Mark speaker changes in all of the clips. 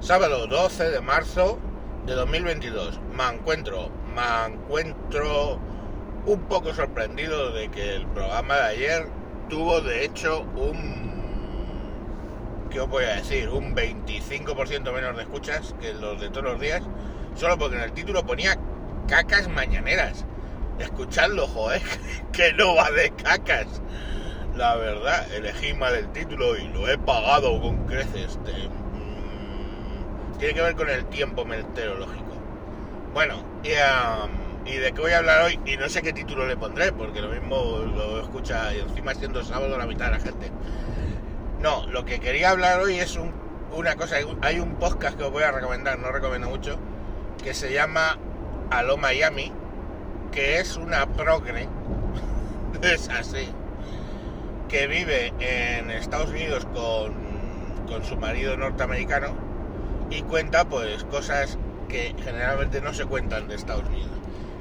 Speaker 1: Sábado 12 de marzo de 2022. Me encuentro, me encuentro un poco sorprendido de que el programa de ayer tuvo de hecho un... ¿Qué os voy a decir? Un 25% menos de escuchas que los de todos los días, solo porque en el título ponía cacas mañaneras. Escuchadlo, joder, que no va de cacas. La verdad, elegí mal el título y lo he pagado con creces. Tiene que ver con el tiempo meteorológico. Bueno, y, um, y, de qué voy a hablar hoy, y no sé qué título le pondré, porque lo mismo lo escucha y encima siendo sábado la mitad de la gente. No, lo que quería hablar hoy es un, una cosa, hay un podcast que os voy a recomendar, no recomiendo mucho, que se llama Aló Miami, que es una progre, es así, que vive en Estados Unidos con, con su marido norteamericano y cuenta pues cosas que generalmente no se cuentan de Estados Unidos.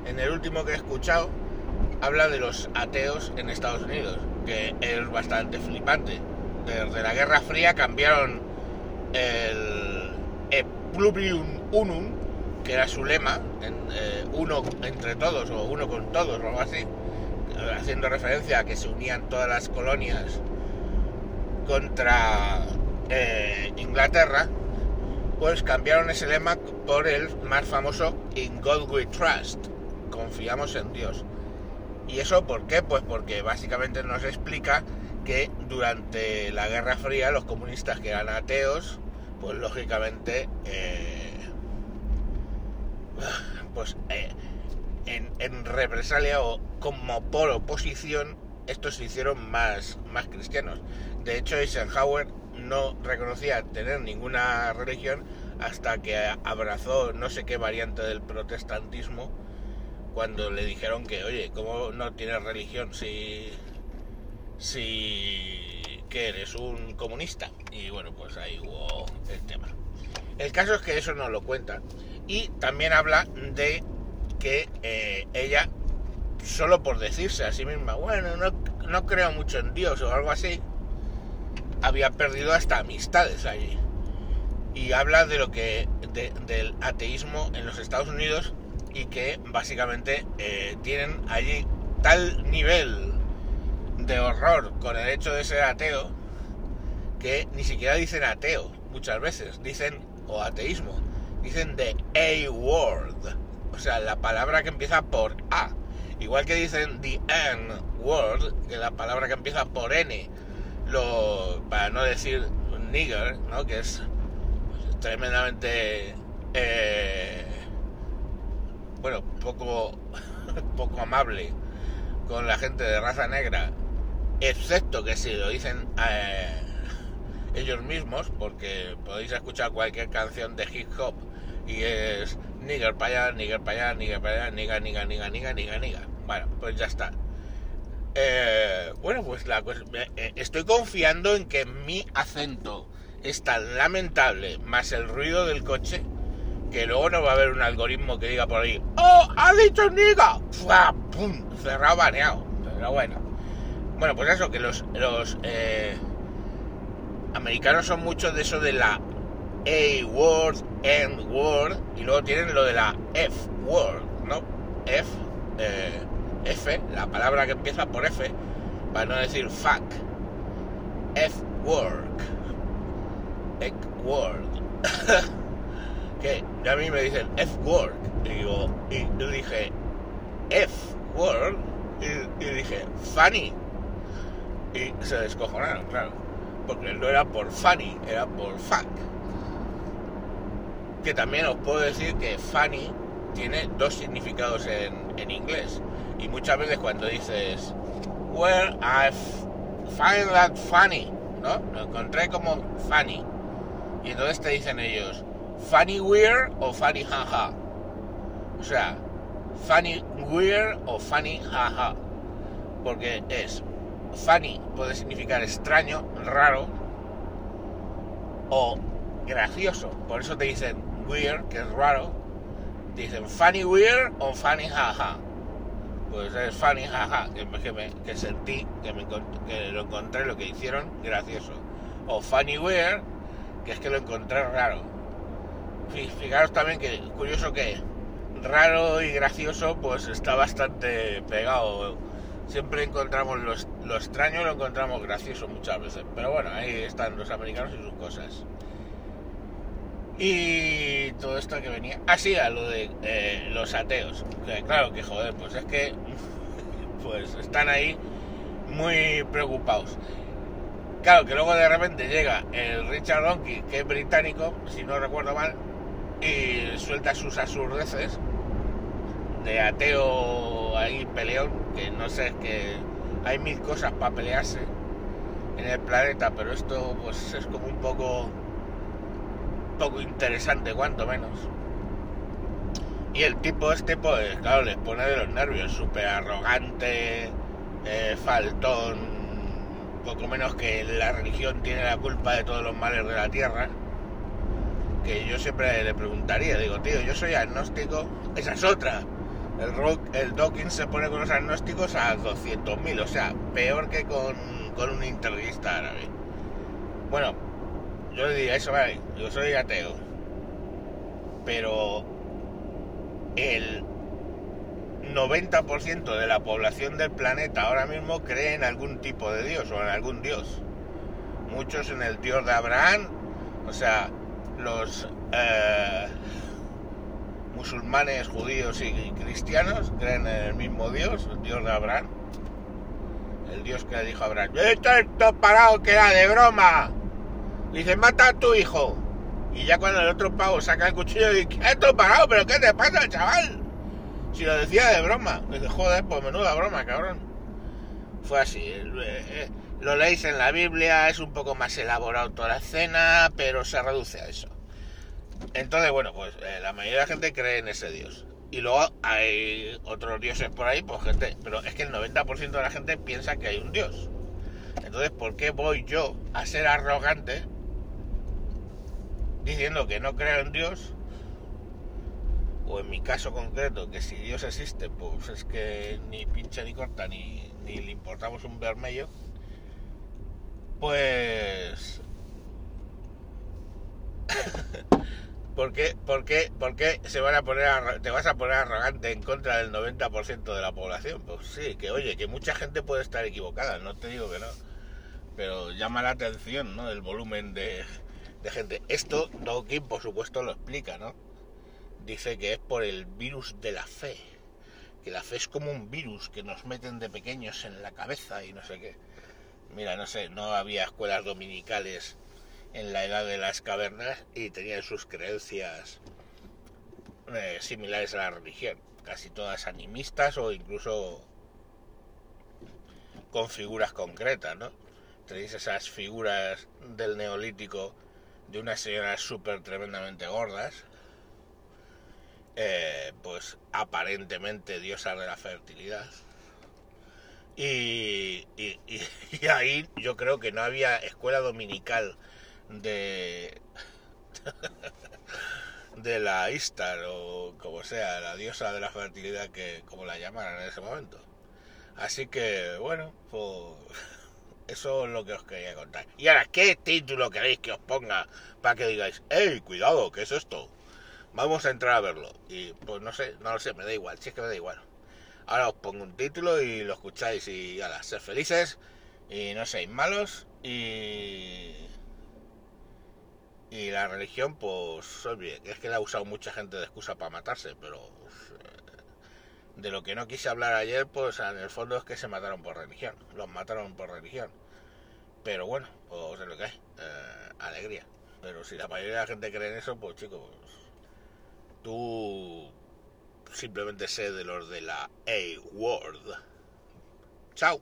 Speaker 1: En el último que he escuchado habla de los ateos en Estados Unidos, que es bastante flipante. Desde la Guerra Fría cambiaron el E plurium unum, que era su lema, eh, uno entre todos o uno con todos o algo así, haciendo referencia a que se unían todas las colonias contra eh, Inglaterra, pues cambiaron ese lema por el más famoso In God We Trust, confiamos en Dios. ¿Y eso por qué? Pues porque básicamente nos explica que durante la Guerra Fría los comunistas que eran ateos, pues lógicamente, eh, pues eh, en, en, represalia o como por oposición, estos se hicieron más, más cristianos. De hecho, Eisenhower no reconocía tener ninguna religión hasta que abrazó no sé qué variante del protestantismo cuando le dijeron que, oye, ¿cómo no tienes religión si, si que eres un comunista? Y bueno, pues ahí hubo el tema. El caso es que eso no lo cuenta. Y también habla de que eh, ella, solo por decirse a sí misma, bueno, no, no creo mucho en Dios o algo así, había perdido hasta amistades allí. Y habla de lo que de, del ateísmo en los Estados Unidos y que básicamente eh, tienen allí tal nivel de horror con el hecho de ser ateo que ni siquiera dicen ateo muchas veces, dicen o ateísmo, dicen de A word, o sea, la palabra que empieza por A, igual que dicen the N word, que la palabra que empieza por N, lo, para no decir nigger, ¿no? que es tremendamente eh, bueno poco poco amable con la gente de raza negra excepto que si lo dicen eh, ellos mismos porque podéis escuchar cualquier canción de hip hop y es nigger para allá, nigger para allá, nigger para allá, niga, niga, niga, niga, niga, niga. Bueno, pues ya está. Eh, bueno, pues la eh, estoy confiando en que mi acento es tan lamentable, más el ruido del coche, que luego no va a haber un algoritmo que diga por ahí, ¡Oh, ha dicho niga! ¡Fua! ¡Pum! Cerrado, baneado. Pero bueno. Bueno, pues eso, que los, los eh, americanos son muchos de eso de la A-word, N-word, y luego tienen lo de la F-word, ¿no? F, eh, F, la palabra que empieza por F, para no decir fuck. F-work. F-word. que a mí me dicen F-word. Y digo, y yo dije F-word. Y, y, dije, funny. Y se descojonaron, claro. Porque no era por funny, era por fuck. Que también os puedo decir que funny tiene dos significados en, en inglés. Y muchas veces cuando dices, well, I find that funny, ¿no? Lo encontré como funny. Y entonces te dicen ellos, funny weird o funny jaja. O sea, funny weird o funny jaja. Porque es, funny puede significar extraño, raro, o gracioso. Por eso te dicen weird, que es raro. Te dicen funny weird o funny jaja pues es funny, jaja, que, que, me, que sentí, que, me, que lo encontré, lo que hicieron, gracioso. O funny weird, que es que lo encontré raro. Fijaros también que curioso que raro y gracioso, pues está bastante pegado. Siempre encontramos lo, extraño, lo encontramos gracioso muchas veces. Pero bueno, ahí están los americanos y sus cosas. Y todo esto que venía. Así a lo de eh, los ateos. claro que joder, pues es que pues están ahí muy preocupados. Claro que luego de repente llega el Richard Donkey, que es británico, si no recuerdo mal, y suelta sus absurdeces de ateo ahí peleón, que no sé, que hay mil cosas para pelearse en el planeta, pero esto pues es como un poco poco interesante, cuanto menos. Y el tipo este, pues claro, les pone de los nervios, súper arrogante, eh, faltón, poco menos que la religión tiene la culpa de todos los males de la tierra que yo siempre le preguntaría, digo, tío, yo soy agnóstico, esa es otra. El, rock, el Dawkins se pone con los agnósticos a 200.000, o sea, peor que con, con un intervista árabe. Bueno, yo le diría eso, vale, yo soy ateo, pero el 90% de la población del planeta ahora mismo cree en algún tipo de Dios o en algún Dios. Muchos en el Dios de Abraham, o sea, los eh, musulmanes, judíos y cristianos creen en el mismo Dios, el Dios de Abraham. El Dios que le dijo a Abraham, esto parado que era de broma. Dice, mata a tu hijo. Y ya cuando el otro pavo saca el cuchillo dice, esto parado, pero ¿qué te pasa, chaval? Si lo decía de broma. Dice, joder, pues menuda broma, cabrón. Fue así. Eh, lo leéis en la Biblia, es un poco más elaborado toda la escena, pero se reduce a eso. Entonces, bueno, pues eh, la mayoría de la gente cree en ese Dios. Y luego hay otros dioses por ahí, pues gente, pero es que el 90% de la gente piensa que hay un Dios. Entonces, ¿por qué voy yo a ser arrogante diciendo que no creo en Dios? O en mi caso concreto, que si Dios existe, pues es que ni pincha ni corta, ni, ni le importamos un vermello pues... ¿Por qué, por, qué, ¿Por qué se van a poner te vas a poner arrogante en contra del 90% de la población? Pues sí, que oye, que mucha gente puede estar equivocada, no te digo que no. Pero llama la atención, ¿no? El volumen de, de gente. Esto Dawkins, por supuesto, lo explica, ¿no? Dice que es por el virus de la fe. Que la fe es como un virus que nos meten de pequeños en la cabeza y no sé qué. Mira, no sé, no había escuelas dominicales en la edad de las cavernas y tenían sus creencias eh, similares a la religión, casi todas animistas o incluso con figuras concretas, ¿no? Tenéis esas figuras del neolítico de unas señoras súper tremendamente gordas, eh, pues aparentemente diosas de la fertilidad y, ahí yo creo que no había escuela dominical de de la Istar o como sea, la diosa de la fertilidad que como la llamaran en ese momento. Así que bueno, pues eso es lo que os quería contar. Y ahora, ¿qué título queréis que os ponga para que digáis, hey, cuidado, ¿qué es esto? Vamos a entrar a verlo. Y pues no sé, no lo sé, me da igual, si es que me da igual. Ahora os pongo un título y lo escucháis y ala, ser felices y no seáis malos y y la religión pues es que la ha usado mucha gente de excusa para matarse, pero de lo que no quise hablar ayer pues en el fondo es que se mataron por religión, los mataron por religión. Pero bueno, pues es lo que hay, eh, alegría. Pero si la mayoría de la gente cree en eso, pues chicos, tú simplemente sé de los de la A-Word. Chao.